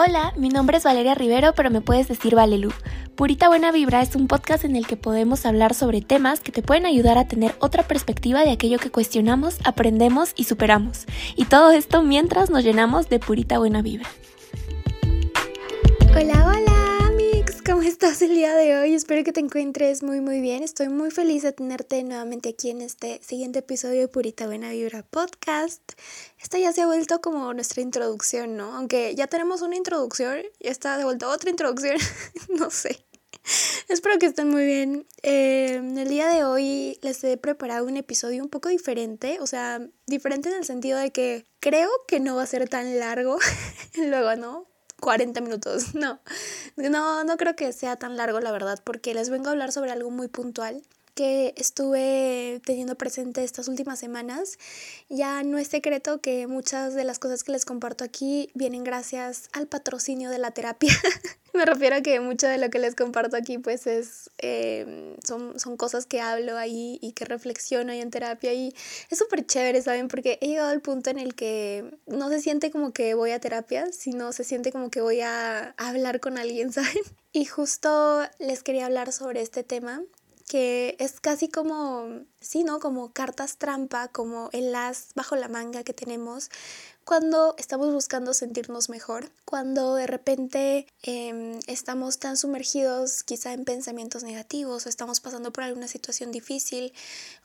Hola, mi nombre es Valeria Rivero, pero me puedes decir Valelu. Purita Buena Vibra es un podcast en el que podemos hablar sobre temas que te pueden ayudar a tener otra perspectiva de aquello que cuestionamos, aprendemos y superamos. Y todo esto mientras nos llenamos de purita buena vibra. Hola, hola, ¿cómo estás el día de hoy? Espero que te encuentres muy, muy bien. Estoy muy feliz de tenerte nuevamente aquí en este siguiente episodio de Purita Buena Vibra Podcast. Esta ya se ha vuelto como nuestra introducción, ¿no? Aunque ya tenemos una introducción, ya está de vuelta otra introducción, no sé. Espero que estén muy bien. Eh, el día de hoy les he preparado un episodio un poco diferente, o sea, diferente en el sentido de que creo que no va a ser tan largo, luego no, 40 minutos, no, no, no creo que sea tan largo la verdad, porque les vengo a hablar sobre algo muy puntual que estuve teniendo presente estas últimas semanas. Ya no es secreto que muchas de las cosas que les comparto aquí vienen gracias al patrocinio de la terapia. Me refiero a que mucho de lo que les comparto aquí pues es, em, son, son cosas que hablo ahí y que reflexiono ahí en terapia y es súper chévere, ¿saben? Porque he llegado al punto en el que no se siente como que voy a terapia, sino se siente como que voy a hablar con alguien, ¿saben? Y justo les quería hablar sobre este tema que es casi como, sí, ¿no? Como cartas trampa, como el as bajo la manga que tenemos cuando estamos buscando sentirnos mejor, cuando de repente em, estamos tan sumergidos quizá en pensamientos negativos o estamos pasando por alguna situación difícil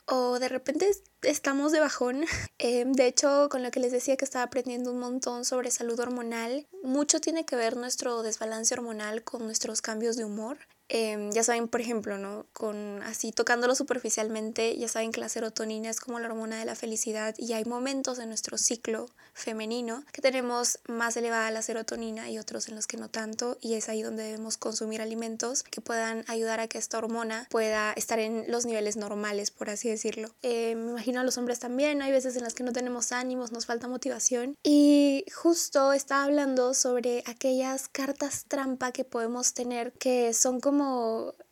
o de repente estamos de bajón. Em, de hecho, con lo que les decía que estaba aprendiendo un montón sobre salud hormonal, mucho tiene que ver nuestro desbalance hormonal con nuestros cambios de humor. Em, ya saben, por ejemplo, ¿no? Con así tocándolo superficialmente, ya saben que la serotonina es como la hormona de la felicidad y hay momentos en nuestro ciclo femenino que tenemos más elevada la serotonina y otros en los que no tanto y es ahí donde debemos consumir alimentos que puedan ayudar a que esta hormona pueda estar en los niveles normales, por así decirlo. Em, me imagino a los hombres también, hay veces en las que no tenemos ánimos, nos falta motivación y justo estaba hablando sobre aquellas cartas trampa que podemos tener que son como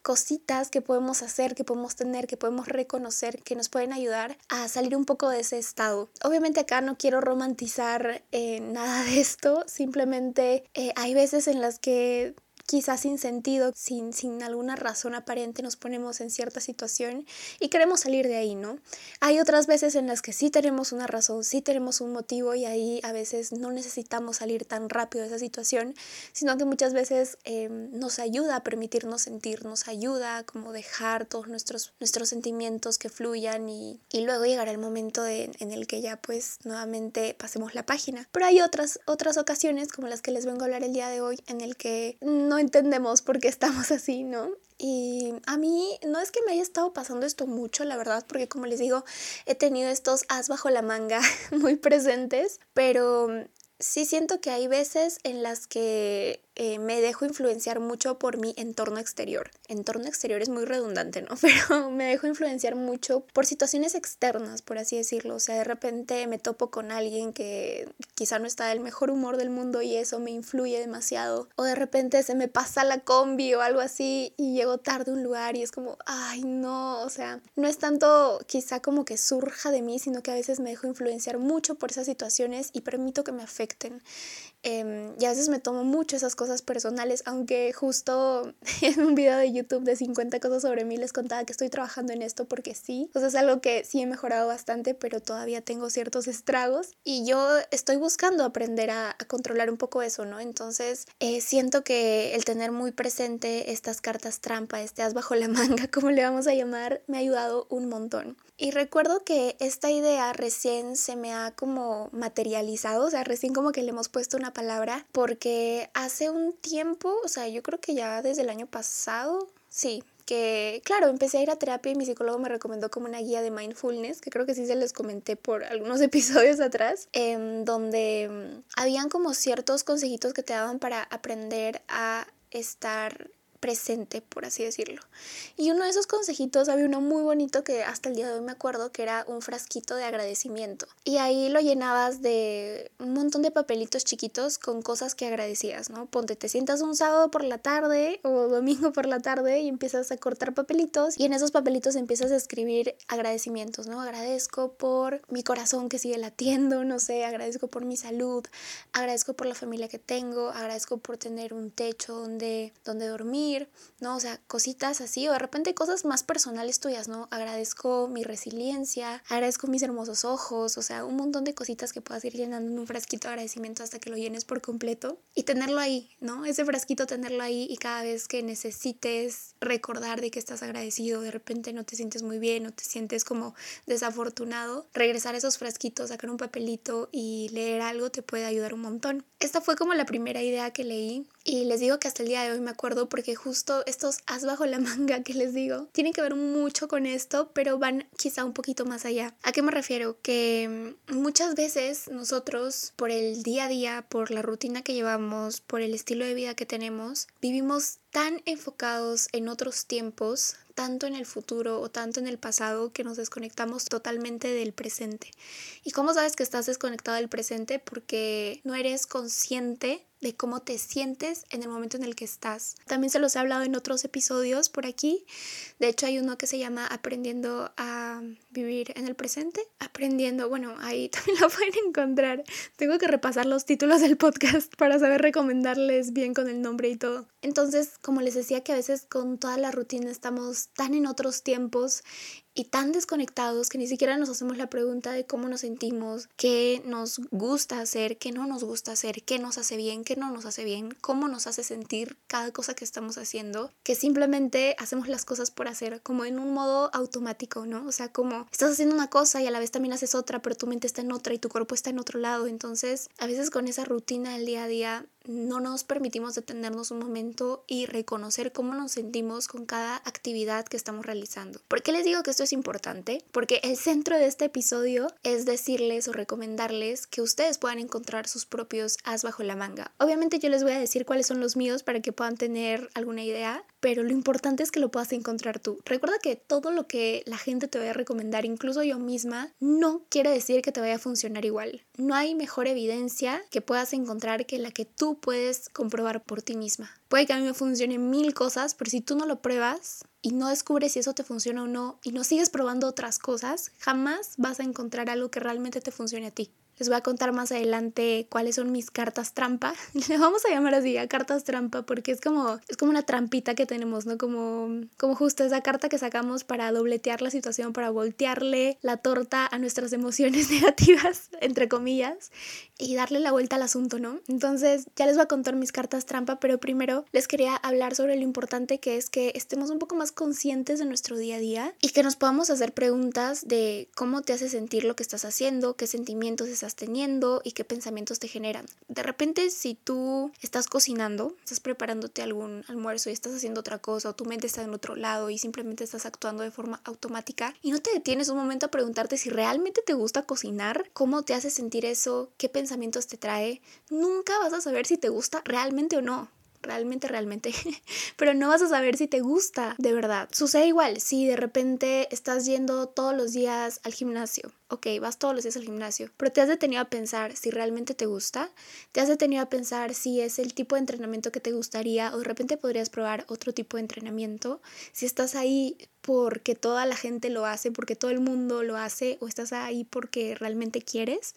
cositas que podemos hacer, que podemos tener, que podemos reconocer, que nos pueden ayudar a salir un poco de ese estado. Obviamente acá no quiero romantizar eh, nada de esto, simplemente eh, hay veces en las que quizás sin sentido, sin, sin alguna razón aparente, nos ponemos en cierta situación y queremos salir de ahí, ¿no? Hay otras veces en las que sí tenemos una razón, sí tenemos un motivo y ahí a veces no necesitamos salir tan rápido de esa situación, sino que muchas veces em, nos ayuda a permitirnos sentir, nos ayuda a como dejar todos nuestros, nuestros sentimientos que fluyan y, y luego llegará el momento en el que ya pues nuevamente pasemos la página. Pero hay otras, otras ocasiones como las que les vengo a hablar el día de hoy en el que no entendemos por qué estamos así, ¿no? Y a mí no es que me haya estado pasando esto mucho, la verdad, porque como les digo, he tenido estos as bajo la manga muy presentes, pero sí siento que hay veces en las que eh, me dejo influenciar mucho por mi entorno exterior. Entorno exterior es muy redundante, ¿no? Pero me dejo influenciar mucho por situaciones externas, por así decirlo. O sea, de repente me topo con alguien que quizá no está del mejor humor del mundo y eso me influye demasiado. O de repente se me pasa la combi o algo así y llego tarde a un lugar y es como, ay, no, o sea, no es tanto quizá como que surja de mí, sino que a veces me dejo influenciar mucho por esas situaciones y permito que me afecten. Em, y a veces me tomo mucho esas cosas personales, aunque justo en un video de YouTube de 50 cosas sobre mí les contaba que estoy trabajando en esto porque sí, o sea, es algo que sí he mejorado bastante, pero todavía tengo ciertos estragos y yo estoy buscando aprender a, controlar un poco eso, ¿no? Entonces, eh, siento que el tener muy presente estas cartas trampa, este as bajo la manga, como le vamos a llamar, me ha ayudado un montón. Y recuerdo que esta idea recién se me ha como materializado, o sea, recién como que le hemos puesto una palabra, porque hace un tiempo, o sea, yo creo que ya desde el año pasado, sí, que claro, empecé a ir a terapia y mi psicólogo me recomendó como una guía de mindfulness, que creo que sí se les comenté por algunos episodios atrás, en donde mm, habían como ciertos consejitos que te daban para aprender a estar presente, por así decirlo. Y uno de esos consejitos, había uno muy bonito que hasta el día de hoy me acuerdo que era un frasquito de agradecimiento. Y ahí lo llenabas de un montón de papelitos chiquitos con cosas que agradecías, ¿no? Ponte, te sientas un sábado por la tarde o domingo por la tarde y empiezas a cortar papelitos y en esos papelitos empiezas a escribir agradecimientos, ¿no? Agradezco por mi corazón que sigue latiendo, no sé, agradezco por mi salud, agradezco por la familia que tengo, agradezco por tener un techo donde, donde dormir, ¿no? O sea, cositas así, o de repente cosas más personales tuyas, ¿no? Agradezco mi resiliencia, agradezco mis hermosos ojos, o sea, un montón de cositas que puedas ir llenando en un frasquito de agradecimiento hasta que lo llenes por completo y tenerlo ahí, ¿no? Ese frasquito tenerlo ahí y cada vez que necesites recordar de que estás agradecido, de repente no te sientes muy bien o te sientes como desafortunado, regresar a esos frasquitos, sacar un papelito y leer algo te puede ayudar un montón. Esta fue como la primera idea que leí y les digo que hasta el día de hoy me acuerdo porque justo estos as bajo la manga que les digo tienen que ver mucho con esto, pero van quizá un poquito más allá. ¿A qué me refiero? Que mm, muchas veces nosotros por el día a día, por la rutina que llevamos, por el estilo de vida que tenemos, vivimos tan enfocados en otros tiempos, tanto en el futuro o tanto en el pasado, que nos desconectamos totalmente del presente. ¿Y cómo sabes que estás desconectado del presente? Porque no eres consciente de cómo te sientes en el momento en el que estás. También se los he hablado en otros episodios por aquí. De hecho, hay uno que se llama Aprendiendo a vivir en el presente. Aprendiendo, bueno, ahí también lo pueden encontrar. Tengo que repasar los títulos del podcast para saber recomendarles bien con el nombre y todo. Entonces, como les decía que a veces con toda la rutina estamos tan en otros tiempos y tan desconectados que ni siquiera nos hacemos la pregunta de cómo nos sentimos, qué nos gusta hacer, qué no nos gusta hacer, qué nos hace bien, qué no nos hace bien, cómo nos hace sentir cada cosa que estamos haciendo, que simplemente hacemos las cosas por hacer, como en un modo automático, ¿no? O sea, como estás haciendo una cosa y a la vez también haces otra, pero tu mente está en otra y tu cuerpo está en otro lado, entonces a veces con esa rutina del día a día no nos permitimos detenernos un momento y reconocer cómo nos sentimos con cada actividad que estamos realizando. ¿Por qué les digo que esto es importante? Porque el centro de este episodio es decirles o recomendarles que ustedes puedan encontrar sus propios as bajo la manga. Obviamente yo les voy a decir cuáles son los míos para que puedan tener alguna idea, pero lo importante es que lo puedas encontrar tú. Recuerda que todo lo que la gente te vaya a recomendar, incluso yo misma, no quiere decir que te vaya a funcionar igual. No hay mejor evidencia que puedas encontrar que la que tú puedes comprobar por ti misma. Puede que a mí me funcione mil cosas, pero si tú no lo pruebas y no descubres si eso te funciona o no y no sigues probando otras cosas, jamás vas a encontrar algo que realmente te funcione a ti. Les voy a contar más adelante cuáles son mis cartas trampa. Le vamos a llamar así a cartas trampa porque es como, es como una trampita que tenemos, ¿no? Como, como justo esa carta que sacamos para dobletear la situación, para voltearle la torta a nuestras emociones negativas, entre comillas, y darle la vuelta al asunto, ¿no? Entonces ya les voy a contar mis cartas trampa, pero primero les quería hablar sobre lo importante que es que estemos un poco más conscientes de nuestro día a día y que nos podamos hacer preguntas de cómo te hace sentir lo que estás haciendo, qué sentimientos estás teniendo y qué pensamientos te generan. De repente, si tú estás cocinando, estás preparándote algún almuerzo y estás haciendo otra cosa o tu mente está en otro lado y simplemente estás actuando de forma automática y no te detienes un momento a preguntarte si realmente te gusta cocinar, cómo te hace sentir eso, qué pensamientos te trae, nunca vas a saber si te gusta realmente o no realmente, realmente, pero no vas a saber si te gusta de verdad. Sucede igual si de repente estás yendo todos los días al gimnasio. Ok, vas todos los días al gimnasio, pero te has detenido a pensar si realmente te gusta, te has detenido a pensar si es el tipo de entrenamiento que te gustaría o de repente podrías probar otro tipo de entrenamiento, si estás ahí porque toda la gente lo hace, porque todo el mundo lo hace o estás ahí porque realmente quieres.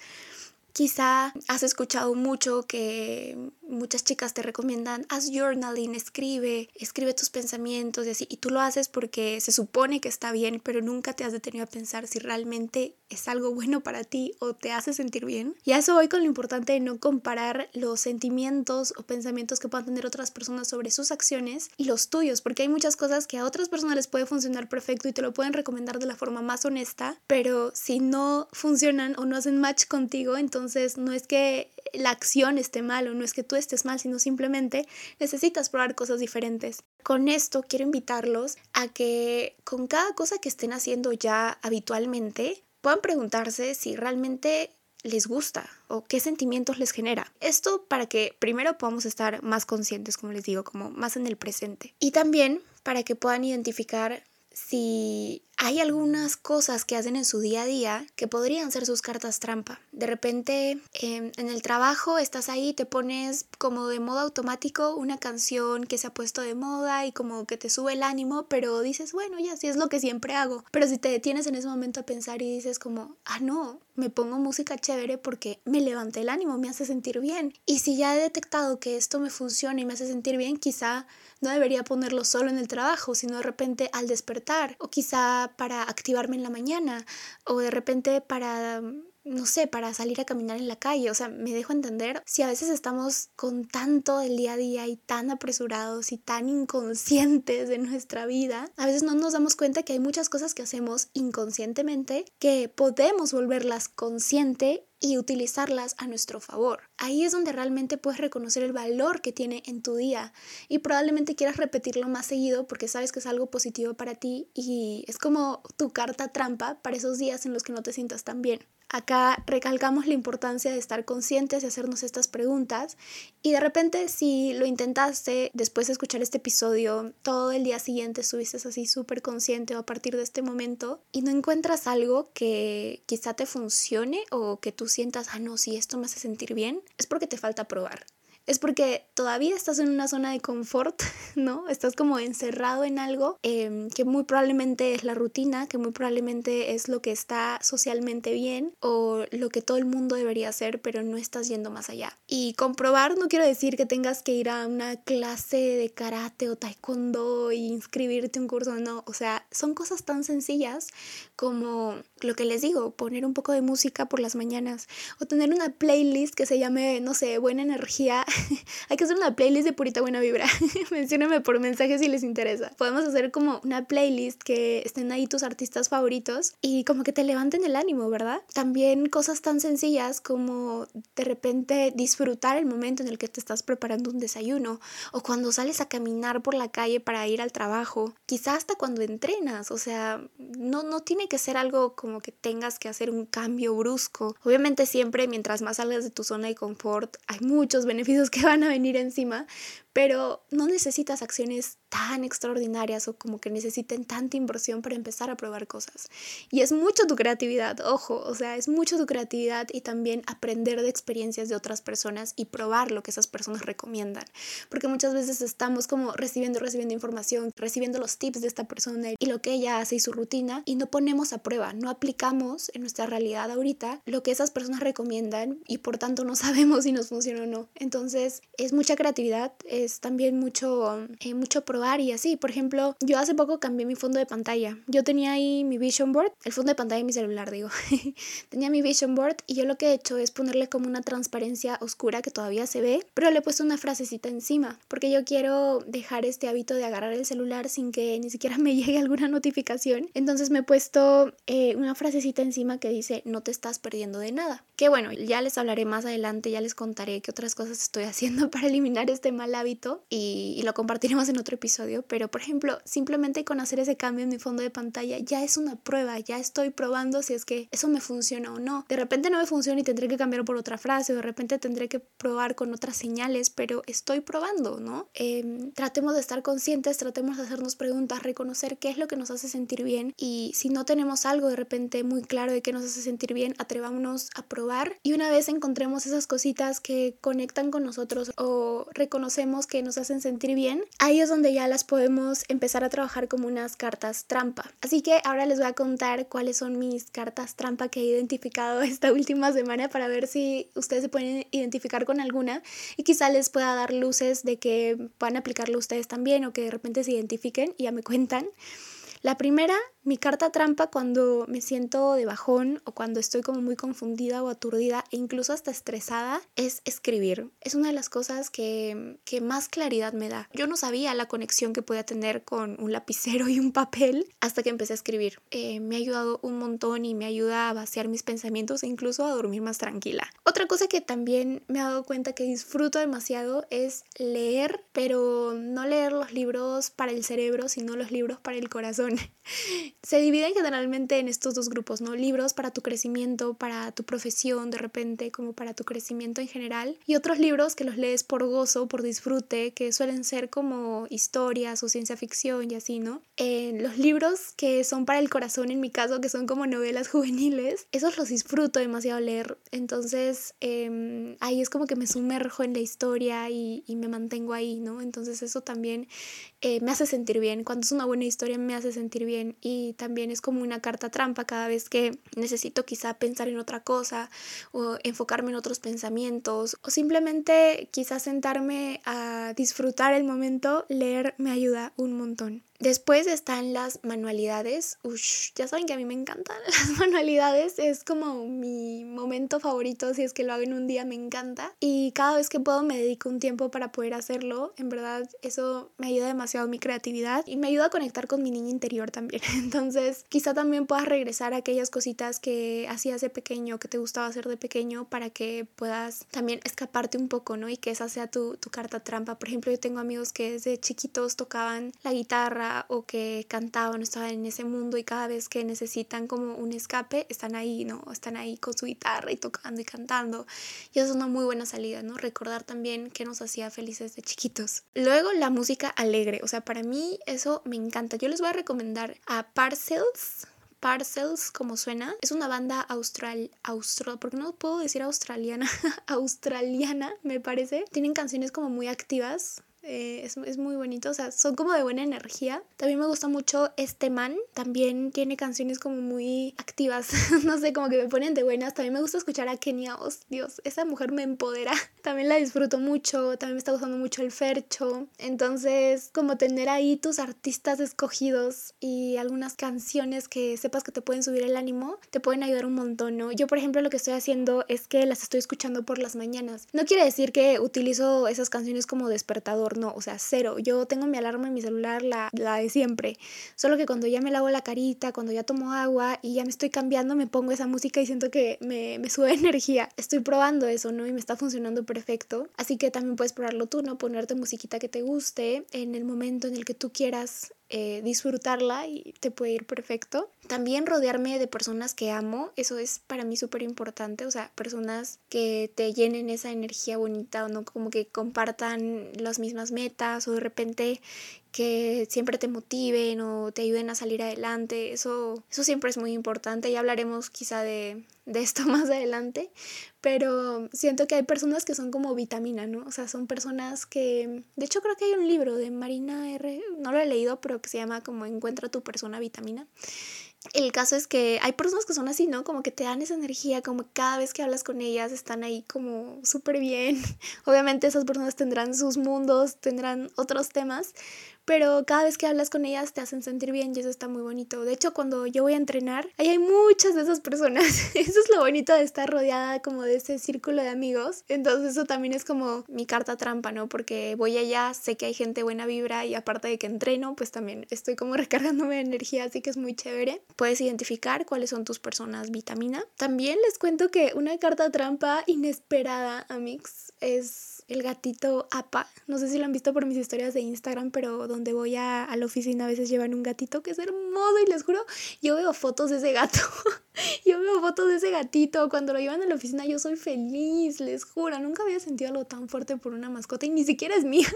Quizá has escuchado mucho que muchas chicas te recomiendan, haz journaling, escribe, escribe tus pensamientos y así, y tú lo haces porque se supone que está bien, pero nunca te has detenido a pensar si realmente es algo bueno para ti o te hace sentir bien. Y a eso voy con lo importante de no comparar los sentimientos o pensamientos que puedan tener otras personas sobre sus acciones y los tuyos, porque hay muchas cosas que a otras personas les puede funcionar perfecto y te lo pueden recomendar de la forma más honesta, pero si no funcionan o no hacen match contigo, entonces entonces no es que la acción esté mal o no es que tú estés mal, sino simplemente necesitas probar cosas diferentes. Con esto quiero invitarlos a que con cada cosa que estén haciendo ya habitualmente puedan preguntarse si realmente les gusta o qué sentimientos les genera. Esto para que primero podamos estar más conscientes, como les digo, como más en el presente. Y también para que puedan identificar si hay algunas cosas que hacen en su día a día que podrían ser sus cartas trampa. De repente em, en el trabajo estás ahí, te pones como de modo automático una canción que se ha puesto de moda y como que te sube el ánimo, pero dices, bueno, ya sí es lo que siempre hago. Pero si te detienes en ese momento a pensar y dices como, ah, no, me pongo música chévere porque me levanta el ánimo, me hace sentir bien. Y si ya he detectado que esto me funciona y me hace sentir bien, quizá no debería ponerlo solo en el trabajo, sino de repente al despertar o quizá para activarme en la mañana o de repente para no sé, para salir a caminar en la calle. O sea, me dejo entender si a veces estamos con tanto del día a día y tan apresurados y tan inconscientes de nuestra vida, a veces no nos damos cuenta que hay muchas cosas que hacemos inconscientemente que podemos volverlas consciente y utilizarlas a nuestro favor. Ahí es donde realmente puedes reconocer el valor que tiene en tu día y probablemente quieras repetirlo más seguido porque sabes que es algo positivo para ti y es como tu carta trampa para esos días en los que no te sientas tan bien. Acá recalcamos la importancia de estar conscientes de hacernos estas preguntas. Y de repente si lo intentaste después de escuchar este episodio, todo el día siguiente estuviste así súper consciente o a partir de este momento y no encuentras algo que quizá te funcione o que tú sientas, ah, no, si esto me hace sentir bien, es porque te falta probar es porque todavía estás en una zona de confort, ¿no? Estás como encerrado en algo em, que muy probablemente es la rutina, que muy probablemente es lo que está socialmente bien o lo que todo el mundo debería hacer, pero no estás yendo más allá. Y comprobar no quiero decir que tengas que ir a una clase de karate o taekwondo e inscribirte un curso, no, o sea, son cosas tan sencillas como lo que les digo, poner un poco de música por las mañanas o tener una playlist que se llame, no sé, buena energía hay que hacer una playlist de purita buena vibra. Menciónenme por mensaje si les interesa. Podemos hacer como una playlist que estén ahí tus artistas favoritos y como que te levanten el ánimo, ¿verdad? También cosas tan sencillas como de repente disfrutar el momento en el que te estás preparando un desayuno o cuando sales a caminar por la calle para ir al trabajo. Quizás hasta cuando entrenas, o sea, no, no tiene que ser algo como que tengas que hacer un cambio brusco. Obviamente siempre mientras más salgas de tu zona de confort hay muchos beneficios que van a venir encima, pero no necesitas acciones tan extraordinarias o como que necesiten tanta inversión para empezar a probar cosas. Y es mucho tu creatividad, ojo, o sea, es mucho tu creatividad y también aprender de experiencias de otras personas y probar lo que esas personas recomiendan. Porque muchas veces estamos como recibiendo, recibiendo información, recibiendo los tips de esta persona y lo que ella hace y su rutina y no ponemos a prueba, no aplicamos en nuestra realidad ahorita lo que esas personas recomiendan y por tanto no sabemos si nos funciona o no. Entonces es mucha creatividad, es también mucho, eh, mucho probar y así. Por ejemplo, yo hace poco cambié mi fondo de pantalla. Yo tenía ahí mi vision board, el fondo de pantalla de mi celular, digo. tenía mi vision board y yo lo que he hecho es ponerle como una transparencia oscura que todavía se ve, pero le he puesto una frasecita encima, porque yo quiero dejar este hábito de agarrar el celular sin que ni siquiera me llegue alguna notificación. Entonces me he puesto eh, una frasecita encima que dice, no te estás perdiendo de nada. Que bueno, ya les hablaré más adelante, ya les contaré qué otras cosas estoy haciendo para eliminar este mal hábito y, lo compartiremos en otro episodio, pero por ejemplo, simplemente con hacer ese cambio en mi fondo de pantalla ya es una prueba, ya estoy probando si es que eso me funciona o no. De repente no me funciona y tendré que cambiar por otra frase o de repente tendré que probar con otras señales, pero estoy probando, ¿no? Em, tratemos de estar conscientes, tratemos de hacernos preguntas, reconocer qué es lo que nos hace sentir bien y si no tenemos algo de repente muy claro de qué nos hace sentir bien, atrevámonos a probar y una vez encontremos esas cositas que conectan con nosotros o reconocemos que nos hacen sentir bien, ahí es donde ya las podemos empezar a trabajar como unas cartas trampa. Así que ahora les voy a contar cuáles son mis cartas trampa que he identificado esta última semana para ver si ustedes se pueden identificar con alguna y quizá les pueda dar luces de que puedan aplicarlo ustedes también o que de repente se identifiquen y ya me cuentan. La primera mi carta trampa cuando me siento de bajón o cuando estoy como muy confundida o aturdida e incluso hasta estresada es escribir. Es una de las cosas que, que más claridad me da. Yo no sabía la conexión que podía tener con un lapicero y un papel hasta que empecé a escribir. Eh, me ha ayudado un montón y me ayuda a vaciar mis pensamientos e incluso a dormir más tranquila. Otra cosa que también me he dado cuenta que disfruto demasiado es leer, pero no leer los libros para el cerebro, sino los libros para el corazón. se dividen generalmente en estos dos grupos, ¿no? Libros para tu crecimiento, para tu profesión de repente, como para tu crecimiento en general. Y otros libros que los lees por gozo, por disfrute, que suelen ser como historias o ciencia ficción y así, ¿no? Eh, los libros que son para el corazón, en mi caso, que son como novelas juveniles, esos los disfruto demasiado leer. Entonces, em, ahí es como que me sumerjo en la historia y, y me mantengo ahí, ¿no? Entonces eso también eh, me hace sentir bien. Cuando es una buena historia me hace sentir bien y también es como una carta trampa cada vez que necesito quizá pensar en otra cosa o enfocarme en otros pensamientos o simplemente quizá sentarme a disfrutar el momento, leer me ayuda un montón. Después están las manualidades. Ush, ya saben que a mí me encantan las manualidades. Es como mi momento favorito. Si es que lo hago en un día, me encanta. Y cada vez que puedo me dedico un tiempo para poder hacerlo. En verdad, eso me ayuda demasiado mi creatividad y me ayuda a conectar con mi niña interior también. Entonces, quizá también puedas regresar a aquellas cositas que hacías de pequeño, que te gustaba hacer de pequeño, para que puedas también escaparte un poco, ¿no? Y que esa sea tu, tu carta trampa. Por ejemplo, yo tengo amigos que desde chiquitos tocaban la guitarra o que cantaban estaban en ese mundo y cada vez que necesitan como un escape están ahí, ¿no? Están ahí con su guitarra y tocando y cantando. Y eso es una muy buena salida, ¿no? Recordar también que nos hacía felices de chiquitos. Luego la música alegre, o sea, para mí eso me encanta. Yo les voy a recomendar a Parcels. Parcels, como suena, es una banda austral, austro, porque no puedo decir australiana, australiana, me parece. Tienen canciones como muy activas, eh, es, es, muy bonito, o sea, son como de buena energía. También me gusta mucho este man, también tiene canciones como muy activas, no sé, como que me ponen de buenas. También me gusta escuchar a Kenia Os, Dios, esa mujer me empodera. También la disfruto mucho, también me está gustando mucho el Fercho. Entonces, como tener ahí tus artistas escogidos y algunas canciones que sepas que te pueden subir el ánimo, te pueden ayudar un montón, ¿no? Yo, por ejemplo, lo que estoy haciendo es que las estoy escuchando por las mañanas. No quiere decir que utilizo esas canciones como despertador no, o sea, cero. Yo tengo mi alarma en mi celular, la, la de siempre. Solo que cuando ya me lavo la carita, cuando ya tomo agua y ya me estoy cambiando, me pongo esa música y siento que me, me sube energía. Estoy probando eso, ¿no? Y me está funcionando perfecto. Así que también puedes probarlo tú, ¿no? Ponerte musiquita que te guste en el momento en el que tú quieras eh, disfrutarla y te puede ir perfecto. También rodearme de personas que amo, eso es para mí súper importante, o sea, personas que te llenen esa energía bonita o no como que compartan las mismas metas o de repente que siempre te motiven o te ayuden a salir adelante. Eso, eso siempre es muy importante. Ya hablaremos quizá de, de esto más adelante. Pero siento que hay personas que son como vitamina, ¿no? O sea, son personas que... De hecho, creo que hay un libro de Marina R. No lo he leído, pero que se llama como Encuentra tu persona vitamina. El caso es que hay personas que son así, ¿no? Como que te dan esa energía, como cada vez que hablas con ellas están ahí como súper bien. Obviamente esas personas tendrán sus mundos, tendrán otros temas, pero cada vez que hablas con ellas te hacen sentir bien y eso está muy bonito. De hecho, cuando yo voy a entrenar, ahí hay muchas de esas personas. Eso es lo bonito de estar rodeada como de ese círculo de amigos. Entonces eso también es como mi carta trampa, ¿no? Porque voy allá, sé que hay gente buena vibra y aparte de que entreno, pues también estoy como recargándome de energía, así que es muy chévere. Puedes identificar cuáles son tus personas vitamina. También les cuento que una carta trampa inesperada, Amix, es el gatito APA. No sé si lo han visto por mis historias de Instagram, pero donde voy a, a, la oficina a veces llevan un gatito que es hermoso y les juro, yo veo fotos de ese gato. yo veo fotos de ese gatito. Cuando lo llevan a la oficina yo soy feliz, les juro. Nunca había sentido algo tan fuerte por una mascota y ni siquiera es mía.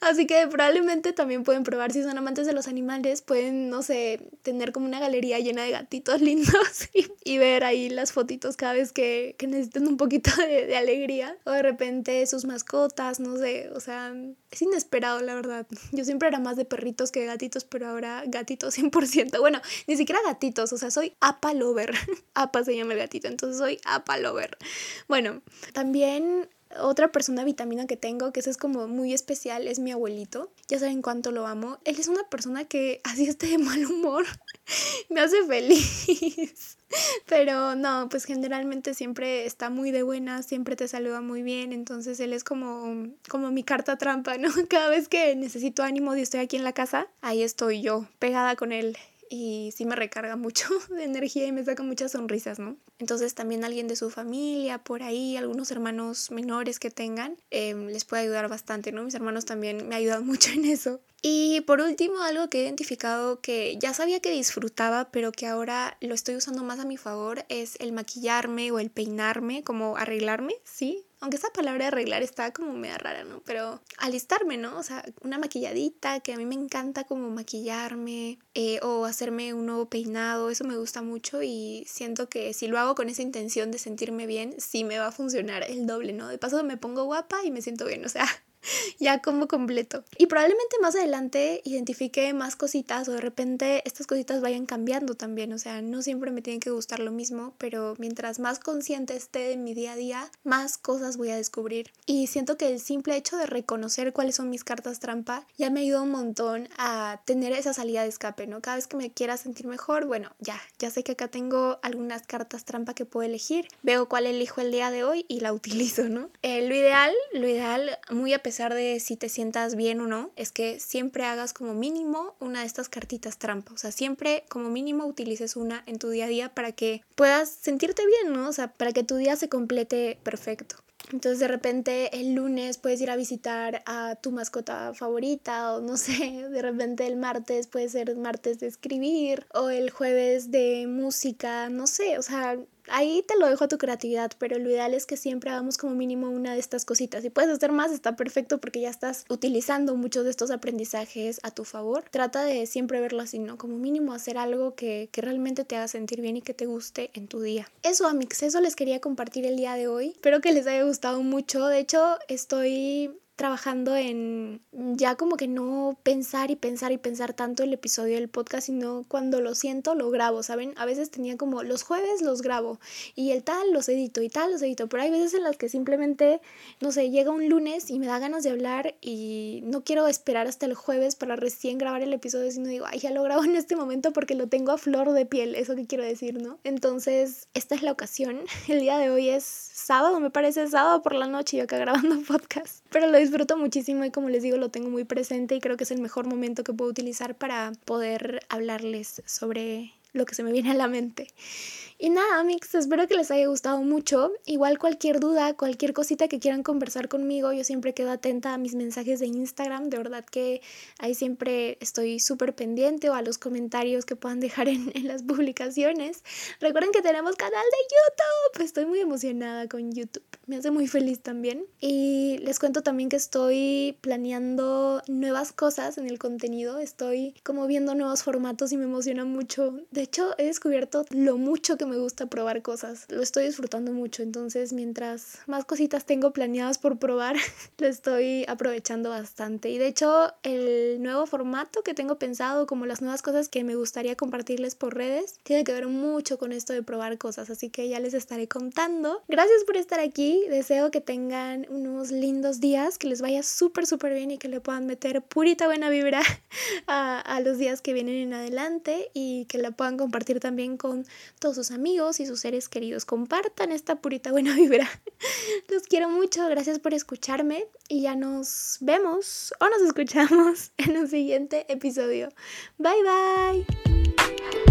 Así que probablemente también pueden probar si son amantes de los animales, pueden, no sé, tener como una galería llena de gatitos lindos y, ver ahí las fotitos cada vez que, que necesiten un poquito de, de alegría. O de repente sus mascotas, no sé, o sea, es inesperado la verdad. Yo siempre era más de perritos que de gatitos, pero ahora gatitos 100%. Bueno, ni siquiera gatitos, o sea, soy apa lover. apa se llama el gatito, entonces soy apa lover. Bueno, también otra persona vitamina que tengo, que eso es como muy especial, es mi abuelito. Ya saben cuánto lo amo. Él es una persona que así esté de mal humor, me hace feliz. Pero no, pues generalmente siempre está muy de buena, siempre te saluda muy bien, entonces él es como, como mi carta trampa, ¿no? Cada vez que necesito ánimo y estoy aquí en la casa, ahí estoy yo, pegada con él y sí me recarga mucho de energía y me saca muchas sonrisas, ¿no? Entonces también alguien de su familia, por ahí, algunos hermanos menores que tengan, em, les puede ayudar bastante, ¿no? Mis hermanos también me ayudan mucho en eso. Y por último, algo que he identificado que ya sabía que disfrutaba, pero que ahora lo estoy usando más a mi favor, es el maquillarme o el peinarme, como arreglarme, ¿sí? Aunque esa palabra arreglar está como media rara, ¿no? Pero alistarme, ¿no? O sea, una maquilladita, que a mí me encanta como maquillarme eh, o hacerme un nuevo peinado, eso me gusta mucho y siento que si lo hago con esa intención de sentirme bien, sí me va a funcionar el doble, ¿no? De paso me pongo guapa y me siento bien, o sea, ya como completo. Y probablemente más adelante identifique más cositas o de repente estas cositas vayan cambiando también. O sea, no siempre me tiene que gustar lo mismo, pero mientras más consciente esté de mi día a día, más cosas voy a descubrir. Y siento que el simple hecho de reconocer cuáles son mis cartas trampa ya me ayuda un montón a tener esa salida de escape, ¿no? Cada vez que me quiera sentir mejor, bueno, ya, ya sé que acá tengo algunas cartas trampa que puedo elegir. Veo cuál elijo el día de hoy y la utilizo, ¿no? Eh, lo ideal, lo ideal, muy a pesar de si te sientas bien o no, es que siempre hagas como mínimo una de estas cartitas trampa. O sea, siempre como mínimo utilices una en tu día a día para que puedas sentirte bien, ¿no? O sea, para que tu día se complete perfecto. Entonces de repente el lunes puedes ir a visitar a tu mascota favorita o no sé, de repente el martes puede ser martes de escribir o el jueves de música, no sé, o sea, ahí te lo dejo a tu creatividad, pero lo ideal es que siempre hagamos como mínimo una de estas cositas. Si puedes hacer más, está perfecto porque ya estás utilizando muchos de estos aprendizajes a tu favor. Trata de siempre verlo así, ¿no? Como mínimo hacer algo que, que realmente te haga sentir bien y que te guste en tu día. Eso, amigos, eso les quería compartir el día de hoy. Espero que les haya gustado mucho. De hecho, estoy trabajando en ya como que no pensar y pensar y pensar tanto el episodio del podcast, sino cuando lo siento lo grabo, ¿saben? A veces tenía como los jueves los grabo y el tal los edito y tal los edito, pero hay veces en las que simplemente, no sé, llega un lunes y me da ganas de hablar y no quiero esperar hasta el jueves para recién grabar el episodio, sino digo, ay, ya lo grabo en este momento porque lo tengo a flor de piel, eso que quiero decir, ¿no? Entonces, esta es la ocasión. El día de hoy es sábado, me parece sábado por la noche, yo acá grabando podcast, pero lo disfruto muchísimo y como les digo lo tengo muy presente y creo que es el mejor momento que puedo utilizar para poder hablarles sobre lo que se me viene a la mente. Y nada, mix, espero que les haya gustado mucho. Igual cualquier duda, cualquier cosita que quieran conversar conmigo, yo siempre quedo atenta a mis mensajes de Instagram. De verdad que ahí siempre estoy súper pendiente o a los comentarios que puedan dejar en, en, las publicaciones. Recuerden que tenemos canal de YouTube. Estoy muy emocionada con YouTube. Me hace muy feliz también. Y les cuento también que estoy planeando nuevas cosas en el contenido. Estoy como viendo nuevos formatos y me emociona mucho. De hecho, he descubierto lo mucho que me gusta probar cosas. Lo estoy disfrutando mucho, entonces mientras más cositas tengo planeadas por probar, lo estoy aprovechando bastante. Y de hecho, el nuevo formato que tengo pensado, como las nuevas cosas que me gustaría compartirles por redes, tiene que ver mucho con esto de probar cosas, así que ya les estaré contando. Gracias por estar aquí, deseo que tengan unos lindos días, que les vaya súper, súper bien y que le puedan meter purita buena vibra a, a los días que vienen en adelante y que la puedan compartir también con todos sus amigos y sus seres queridos. Compartan esta purita buena vibra. Los quiero mucho, gracias por escucharme y ya nos vemos o nos escuchamos en un siguiente episodio. Bye bye.